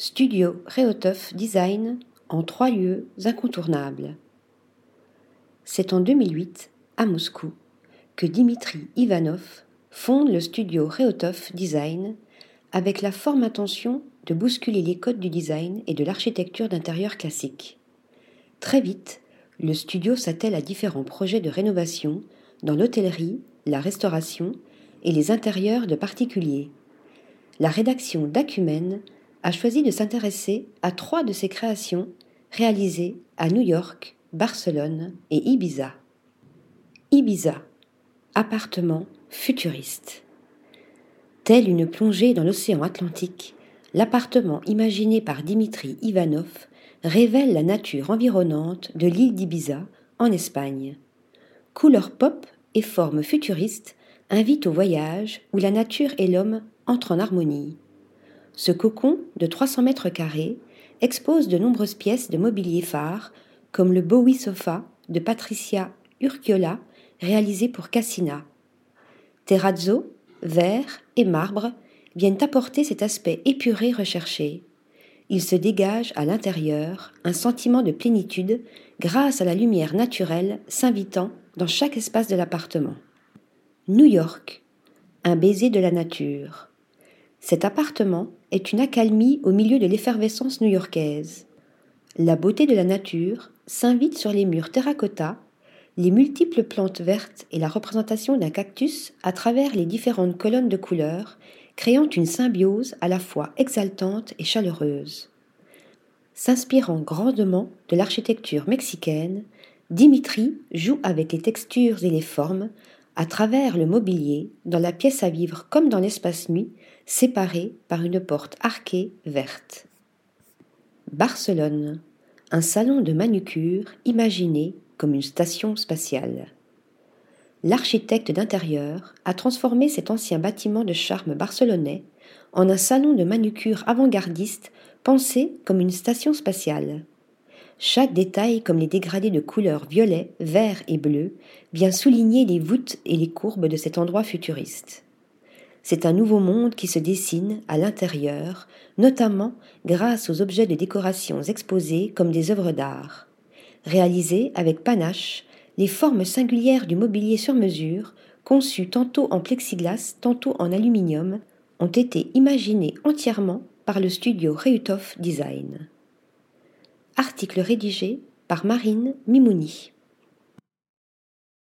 Studio Reotov Design en trois lieux incontournables. C'est en 2008, à Moscou, que Dimitri Ivanov fonde le studio Reotov Design avec la forme intention de bousculer les codes du design et de l'architecture d'intérieur classique. Très vite, le studio s'attelle à différents projets de rénovation dans l'hôtellerie, la restauration et les intérieurs de particuliers. La rédaction d'Acumen a choisi de s'intéresser à trois de ses créations réalisées à New York, Barcelone et Ibiza. Ibiza, appartement futuriste. Tel une plongée dans l'océan Atlantique, l'appartement imaginé par Dimitri Ivanov révèle la nature environnante de l'île d'Ibiza en Espagne. Couleur pop et forme futuriste invitent au voyage où la nature et l'homme entrent en harmonie. Ce cocon de 300 mètres carrés expose de nombreuses pièces de mobilier phare comme le Bowie Sofa de Patricia Urquiola réalisé pour Cassina. Terrazzo, verre et marbre viennent apporter cet aspect épuré recherché. Il se dégage à l'intérieur un sentiment de plénitude grâce à la lumière naturelle s'invitant dans chaque espace de l'appartement. New York, un baiser de la nature. Cet appartement est une accalmie au milieu de l'effervescence new-yorkaise. La beauté de la nature s'invite sur les murs terracotta, les multiples plantes vertes et la représentation d'un cactus à travers les différentes colonnes de couleurs, créant une symbiose à la fois exaltante et chaleureuse. S'inspirant grandement de l'architecture mexicaine, Dimitri joue avec les textures et les formes à travers le mobilier, dans la pièce à vivre comme dans l'espace nuit, séparé par une porte arquée verte. Barcelone, un salon de manucure imaginé comme une station spatiale. L'architecte d'intérieur a transformé cet ancien bâtiment de charme barcelonais en un salon de manucure avant-gardiste pensé comme une station spatiale. Chaque détail, comme les dégradés de couleurs violet, vert et bleu, vient souligner les voûtes et les courbes de cet endroit futuriste. C'est un nouveau monde qui se dessine à l'intérieur, notamment grâce aux objets de décoration exposés comme des œuvres d'art. Réalisés avec panache, les formes singulières du mobilier sur mesure, conçues tantôt en plexiglas, tantôt en aluminium, ont été imaginées entièrement par le studio Reuthoff Design. Article rédigé par Marine Mimouni.